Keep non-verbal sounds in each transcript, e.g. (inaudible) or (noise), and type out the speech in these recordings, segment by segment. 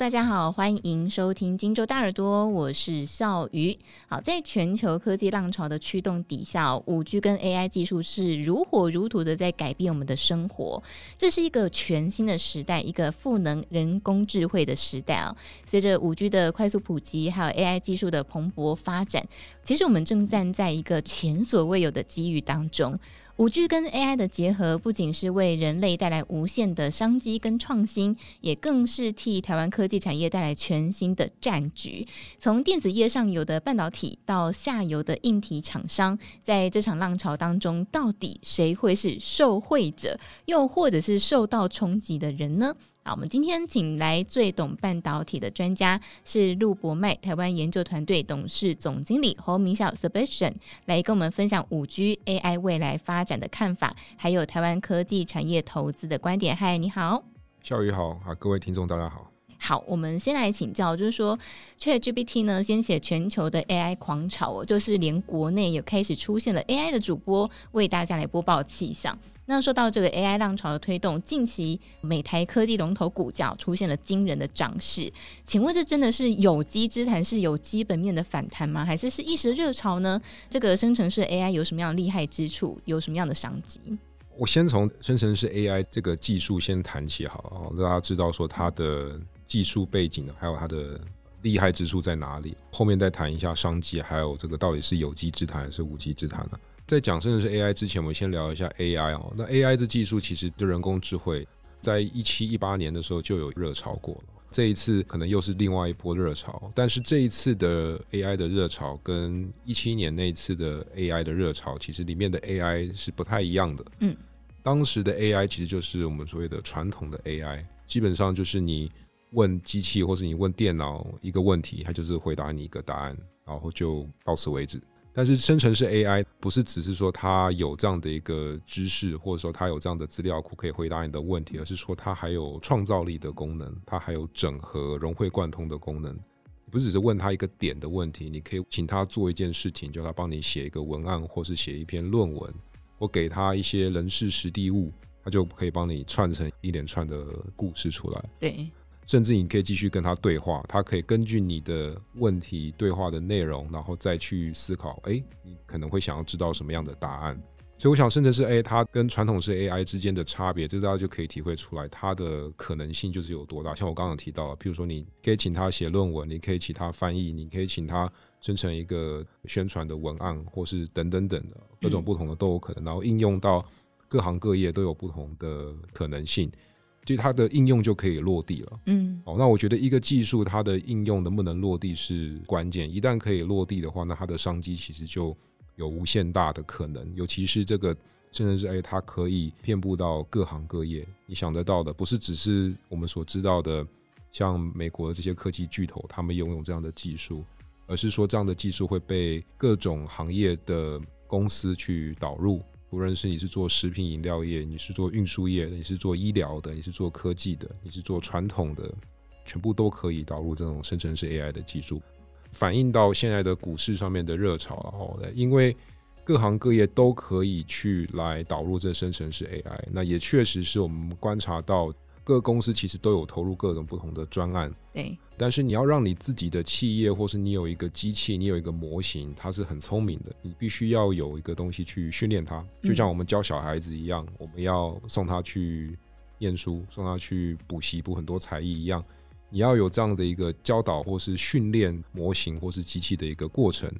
大家好，欢迎收听荆州大耳朵，我是笑鱼。好，在全球科技浪潮的驱动底下，五 G 跟 AI 技术是如火如荼的在改变我们的生活。这是一个全新的时代，一个赋能人工智慧的时代啊！随着五 G 的快速普及，还有 AI 技术的蓬勃发展，其实我们正站在一个前所未有的机遇当中。五 G 跟 AI 的结合，不仅是为人类带来无限的商机跟创新，也更是替台湾科技产业带来全新的战局。从电子业上游的半导体到下游的硬体厂商，在这场浪潮当中，到底谁会是受惠者，又或者是受到冲击的人呢？好，我们今天请来最懂半导体的专家是陆博迈台湾研究团队董事总经理侯明孝 Sebastian 来跟我们分享五 G AI 未来发展的看法，还有台湾科技产业投资的观点。嗨，你好，笑宇好，啊，各位听众大家好。好，我们先来请教，就是说 ChatGPT 呢，掀起全球的 AI 狂潮哦，就是连国内也开始出现了 AI 的主播为大家来播报气象。那说到这个 AI 浪潮的推动，近期美台科技龙头股价出现了惊人的涨势，请问这真的是有机之谈，是有基本面的反弹吗？还是是一时热潮呢？这个生成式 AI 有什么样的厉害之处？有什么样的商机？我先从生成式 AI 这个技术先谈起，好，让大家知道说它的技术背景，还有它的厉害之处在哪里。后面再谈一下商机，还有这个到底是有机之谈还是无稽之谈呢？在讲甚至是 AI 之前，我们先聊一下 AI 哦。那 AI 的技术其实对人工智慧，在一七一八年的时候就有热潮过了。这一次可能又是另外一波热潮，但是这一次的 AI 的热潮跟一七年那一次的 AI 的热潮，其实里面的 AI 是不太一样的。嗯，当时的 AI 其实就是我们所谓的传统的 AI，基本上就是你问机器或是你问电脑一个问题，它就是回答你一个答案，然后就到此为止。但是生成式 AI 不是只是说它有这样的一个知识，或者说它有这样的资料库可以回答你的问题，而是说它还有创造力的功能，它还有整合、融会贯通的功能。不只是问他一个点的问题，你可以请他做一件事情，叫他帮你写一个文案，或是写一篇论文，或给他一些人事实地物，他就可以帮你串成一连串的故事出来。对。甚至你可以继续跟他对话，他可以根据你的问题对话的内容，然后再去思考，哎，你可能会想要知道什么样的答案。所以我想，生成式 AI 它跟传统式 AI 之间的差别，这大家就可以体会出来，它的可能性就是有多大。像我刚刚提到，譬如说，你可以请他写论文，你可以请他翻译，你可以请他生成一个宣传的文案，或是等等等的各种不同的都有可能，然后应用到各行各业都有不同的可能性。就它的应用就可以落地了。嗯，哦，那我觉得一个技术它的应用能不能落地是关键。一旦可以落地的话，那它的商机其实就有无限大的可能。尤其是这个甚至是哎，它可以遍布到各行各业。你想得到的，不是只是我们所知道的，像美国的这些科技巨头，他们拥有这样的技术，而是说这样的技术会被各种行业的公司去导入。无论是你是做食品饮料业，你是做运输业的，你是做医疗的，你是做科技的，你是做传统的，全部都可以导入这种生成式 AI 的技术，反映到现在的股市上面的热潮。然后呢，因为各行各业都可以去来导入这生成式 AI，那也确实是我们观察到。各个公司其实都有投入各种不同的专案，对。但是你要让你自己的企业，或是你有一个机器，你有一个模型，它是很聪明的，你必须要有一个东西去训练它，就像我们教小孩子一样，我们要送他去念书，送他去补习，补很多才艺一样，你要有这样的一个教导或是训练模型或是机器的一个过程。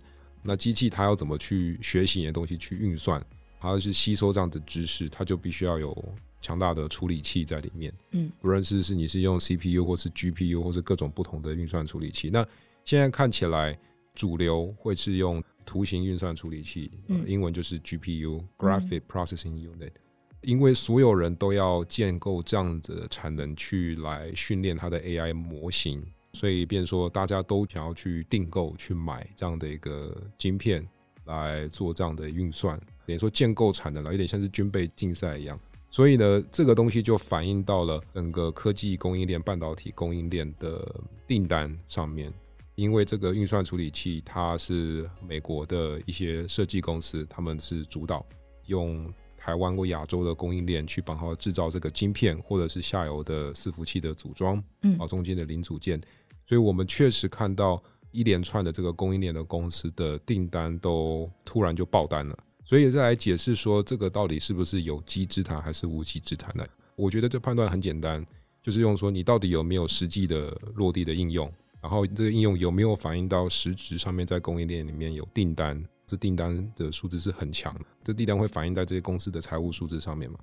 那机器它要怎么去学习你的东西去运算，它要去吸收这样的知识，它就必须要有。强大的处理器在里面，嗯，不论是是你是用 CPU 或是 GPU 或是各种不同的运算处理器，那现在看起来主流会是用图形运算处理器，嗯，英文就是 GPU（Graphic Processing Unit），嗯，因为所有人都要建构这样子的产能去来训练它的 AI 模型，所以变说大家都想要去订购去买这样的一个晶片来做这样的运算，等于说建构产能了，有点像是军备竞赛一样。所以呢，这个东西就反映到了整个科技供应链、半导体供应链的订单上面。因为这个运算处理器，它是美国的一些设计公司，他们是主导，用台湾或亚洲的供应链去帮他制造这个晶片，或者是下游的伺服器的组装，嗯，啊，中间的零组件。所以我们确实看到一连串的这个供应链的公司的订单都突然就爆单了。所以再来解释说，这个到底是不是有机之谈还是无稽之谈呢？我觉得这判断很简单，就是用说你到底有没有实际的落地的应用，然后这个应用有没有反映到实质上面，在供应链里面有订单。这订单的数字是很强的，这订单会反映在这些公司的财务数字上面嘛？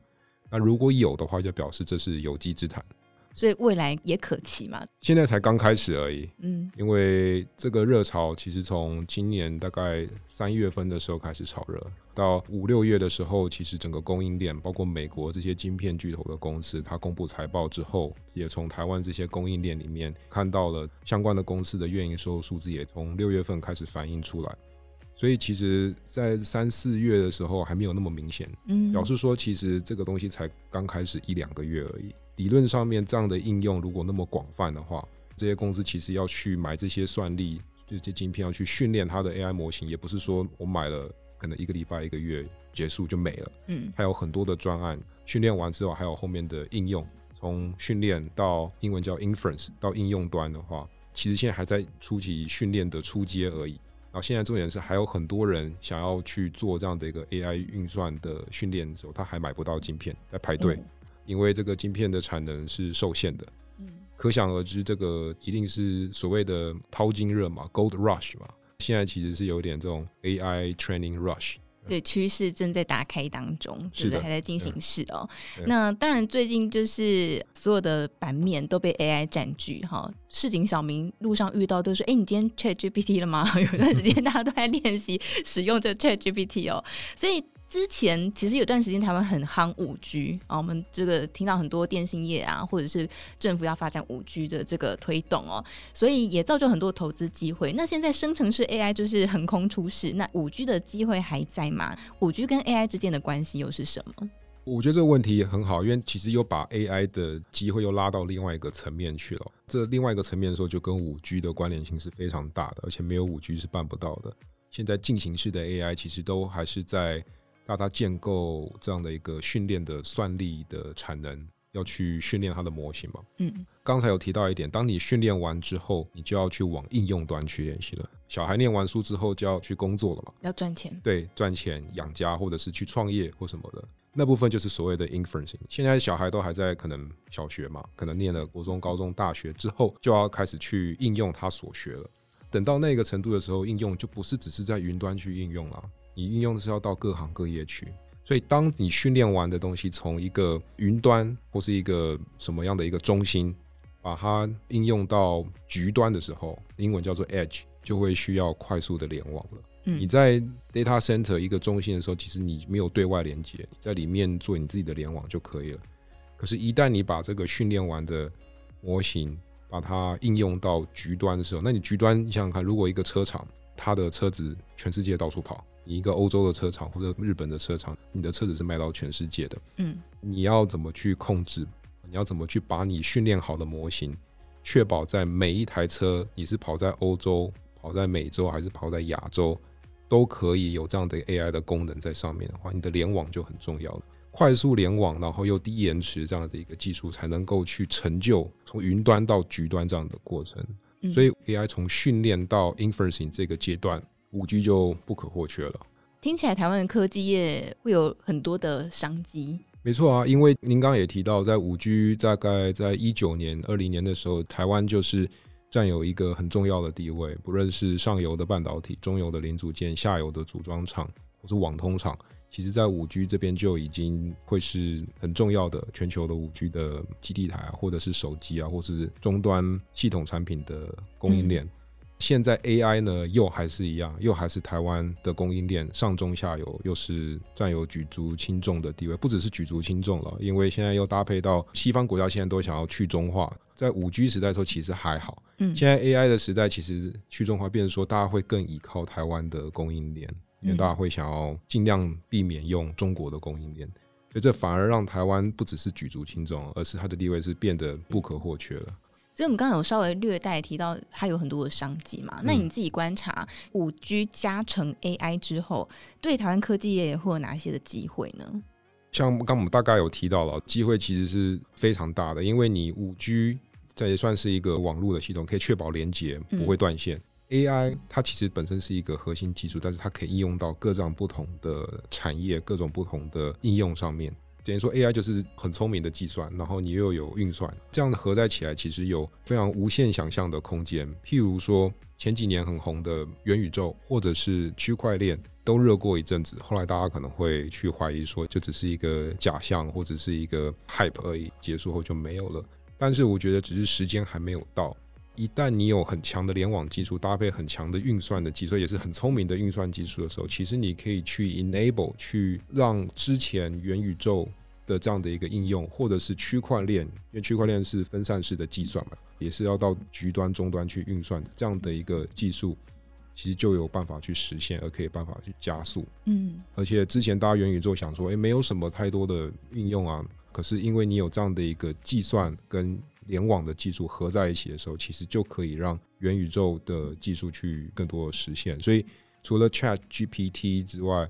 那如果有的话，就表示这是有机之谈，所以未来也可期嘛？现在才刚开始而已，嗯，因为这个热潮其实从今年大概三月份的时候开始炒热，到五六月的时候，其实整个供应链，包括美国这些晶片巨头的公司，它公布财报之后，也从台湾这些供应链里面看到了相关的公司的运营收数字，也从六月份开始反映出来。所以其实，在三四月的时候还没有那么明显，嗯，表示说其实这个东西才刚开始一两个月而已。理论上面这样的应用如果那么广泛的话，这些公司其实要去买这些算力，这些晶片要去训练它的 AI 模型，也不是说我买了可能一个礼拜一个月结束就没了，嗯，还有很多的专案训练完之后还有后面的应用，从训练到英文叫 inference 到应用端的话，其实现在还在初级训练的初阶而已。然后现在重点是还有很多人想要去做这样的一个 AI 运算的训练的时候，他还买不到晶片，在排队，因为这个晶片的产能是受限的。嗯，可想而知，这个一定是所谓的淘金热嘛，Gold Rush 嘛。现在其实是有点这种 AI Training Rush。所以趋势正在打开当中，对不对？还在进行式哦。那当然，最近就是所有的版面都被 AI 占据哈。市井小民路上遇到都说：“哎，你今天 ChatGPT 了吗？” (laughs) 有一段时间大家都在练习使用这 ChatGPT 哦。所以。之前其实有段时间台湾很夯五 G 啊，我们这个听到很多电信业啊，或者是政府要发展五 G 的这个推动哦，所以也造就很多投资机会。那现在生成式 AI 就是横空出世，那五 G 的机会还在吗？五 G 跟 AI 之间的关系又是什么？我觉得这个问题也很好，因为其实又把 AI 的机会又拉到另外一个层面去了。这另外一个层面的时候，就跟五 G 的关联性是非常大的，而且没有五 G 是办不到的。现在进行式的 AI 其实都还是在。让它建构这样的一个训练的算力的产能，要去训练它的模型嘛？嗯，刚才有提到一点，当你训练完之后，你就要去往应用端去练习了。小孩念完书之后就要去工作了嘛？要赚钱。对，赚钱养家，或者是去创业或什么的，那部分就是所谓的 inferencing。现在小孩都还在可能小学嘛，可能念了国中、高中、大学之后，就要开始去应用他所学了。等到那个程度的时候，应用就不是只是在云端去应用了。你应用的是要到各行各业去，所以当你训练完的东西从一个云端或是一个什么样的一个中心，把它应用到局端的时候，英文叫做 edge，就会需要快速的联网了。嗯，你在 data center 一个中心的时候，其实你没有对外连接，你在里面做你自己的联网就可以了。可是，一旦你把这个训练完的模型把它应用到局端的时候，那你局端你想想看，如果一个车厂它的车子全世界到处跑。你一个欧洲的车厂或者日本的车厂，你的车子是卖到全世界的。嗯，你要怎么去控制？你要怎么去把你训练好的模型，确保在每一台车，你是跑在欧洲、跑在美洲还是跑在亚洲，都可以有这样的 AI 的功能在上面的话，你的联网就很重要了。快速联网，然后又低延迟这样的一个技术，才能够去成就从云端到局端这样的过程。所以 AI 从训练到 inferencing 这个阶段。五 G 就不可或缺了。听起来台湾的科技业会有很多的商机。没错啊，因为您刚刚也提到，在五 G 大概在一九年、二零年的时候，台湾就是占有一个很重要的地位。不论是上游的半导体、中游的零组件、下游的组装厂或是网通厂，其实在五 G 这边就已经会是很重要的全球的五 G 的基地台啊，或者是手机啊，或是终端系统产品的供应链。嗯现在 AI 呢，又还是一样，又还是台湾的供应链上中下游，又是占有举足轻重的地位。不只是举足轻重了，因为现在又搭配到西方国家现在都想要去中化，在五 G 时代的时候其实还好，嗯，现在 AI 的时代其实去中化，变成说大家会更依靠台湾的供应链，因为大家会想要尽量避免用中国的供应链，所以这反而让台湾不只是举足轻重，而是它的地位是变得不可或缺了。所以，我们刚刚有稍微略带提到，它有很多的商机嘛。那你自己观察，五 G 加成 AI 之后，对台湾科技业会有哪些的机会呢？像刚刚我们大概有提到了，机会其实是非常大的，因为你五 G 这也算是一个网络的系统，可以确保连接不会断线。嗯 AI 它其实本身是一个核心技术，但是它可以应用到各种不同的产业、各种不同的应用上面。等于说 AI 就是很聪明的计算，然后你又有运算，这样的合在起来，其实有非常无限想象的空间。譬如说前几年很红的元宇宙，或者是区块链，都热过一阵子，后来大家可能会去怀疑说，就只是一个假象，或者是一个 hype 而已，结束后就没有了。但是我觉得，只是时间还没有到。一旦你有很强的联网技术，搭配很强的运算的技术，也是很聪明的运算技术的时候，其实你可以去 enable 去让之前元宇宙的这样的一个应用，或者是区块链，因为区块链是分散式的计算嘛，也是要到局端终端去运算的这样的一个技术，其实就有办法去实现，而可以办法去加速。嗯，而且之前大家元宇宙想说，诶，没有什么太多的应用啊，可是因为你有这样的一个计算跟联网的技术合在一起的时候，其实就可以让元宇宙的技术去更多的实现。所以除了 Chat GPT 之外，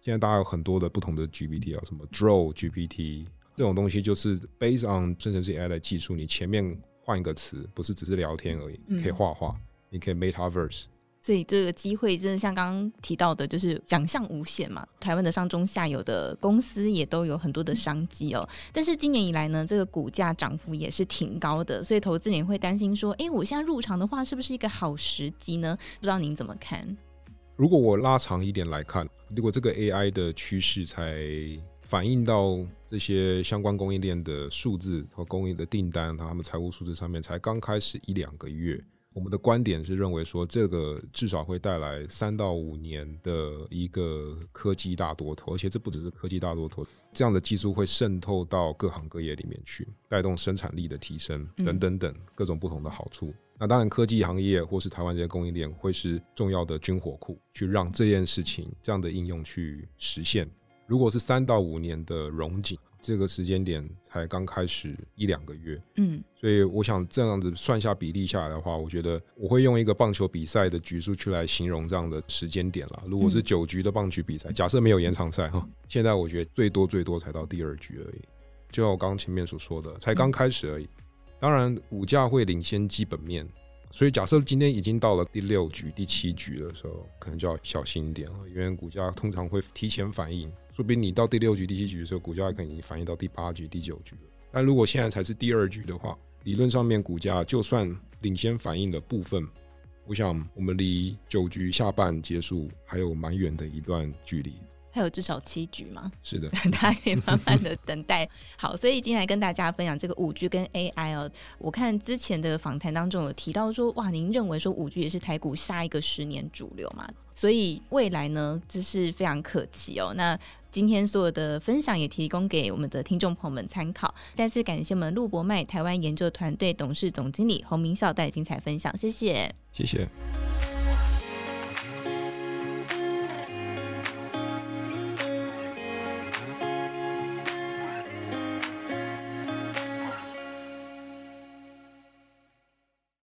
现在大家有很多的不同的 GPT 啊，什么 Draw GPT 这种东西，就是 based on 生成式 AI 的技术，你前面换一个词，不是只是聊天而已，可以画画，你可以 Metaverse。所以这个机会真的像刚刚提到的，就是想象无限嘛。台湾的上中下游的公司也都有很多的商机哦。但是今年以来呢，这个股价涨幅也是挺高的，所以投资人会担心说：“哎，我现在入场的话，是不是一个好时机呢？”不知道您怎么看？如果我拉长一点来看，如果这个 AI 的趋势才反映到这些相关供应链的数字和供应的订单，他们财务数字上面才刚开始一两个月。我们的观点是认为说，这个至少会带来三到五年的一个科技大多头，而且这不只是科技大多头，这样的技术会渗透到各行各业里面去，带动生产力的提升等等等各种不同的好处。嗯、那当然，科技行业或是台湾这些供应链会是重要的军火库，去让这件事情这样的应用去实现。如果是三到五年的融景。这个时间点才刚开始一两个月，嗯，所以我想这样子算下比例下来的话，我觉得我会用一个棒球比赛的局数去来形容这样的时间点了。如果是九局的棒球比赛，假设没有延长赛哈，现在我觉得最多最多才到第二局而已，就像我刚刚前面所说的，才刚开始而已。当然，股价会领先基本面。所以，假设今天已经到了第六局、第七局的时候，可能就要小心一点了，因为股价通常会提前反应。说不定你到第六局、第七局的时候，股价可能已经反应到第八局、第九局了。但如果现在才是第二局的话，理论上面股价就算领先反应的部分，我想我们离九局下半结束还有蛮远的一段距离。还有至少七局吗？是的，(laughs) 大家可以慢慢的等待。好，所以今天来跟大家分享这个五 G 跟 AI 哦。我看之前的访谈当中有提到说，哇，您认为说五 G 也是台股下一个十年主流嘛？所以未来呢，这是非常可期哦。那今天所有的分享也提供给我们的听众朋友们参考。再次感谢我们陆博迈台湾研究团队董事总经理洪明孝带来精彩分享，谢谢，谢谢。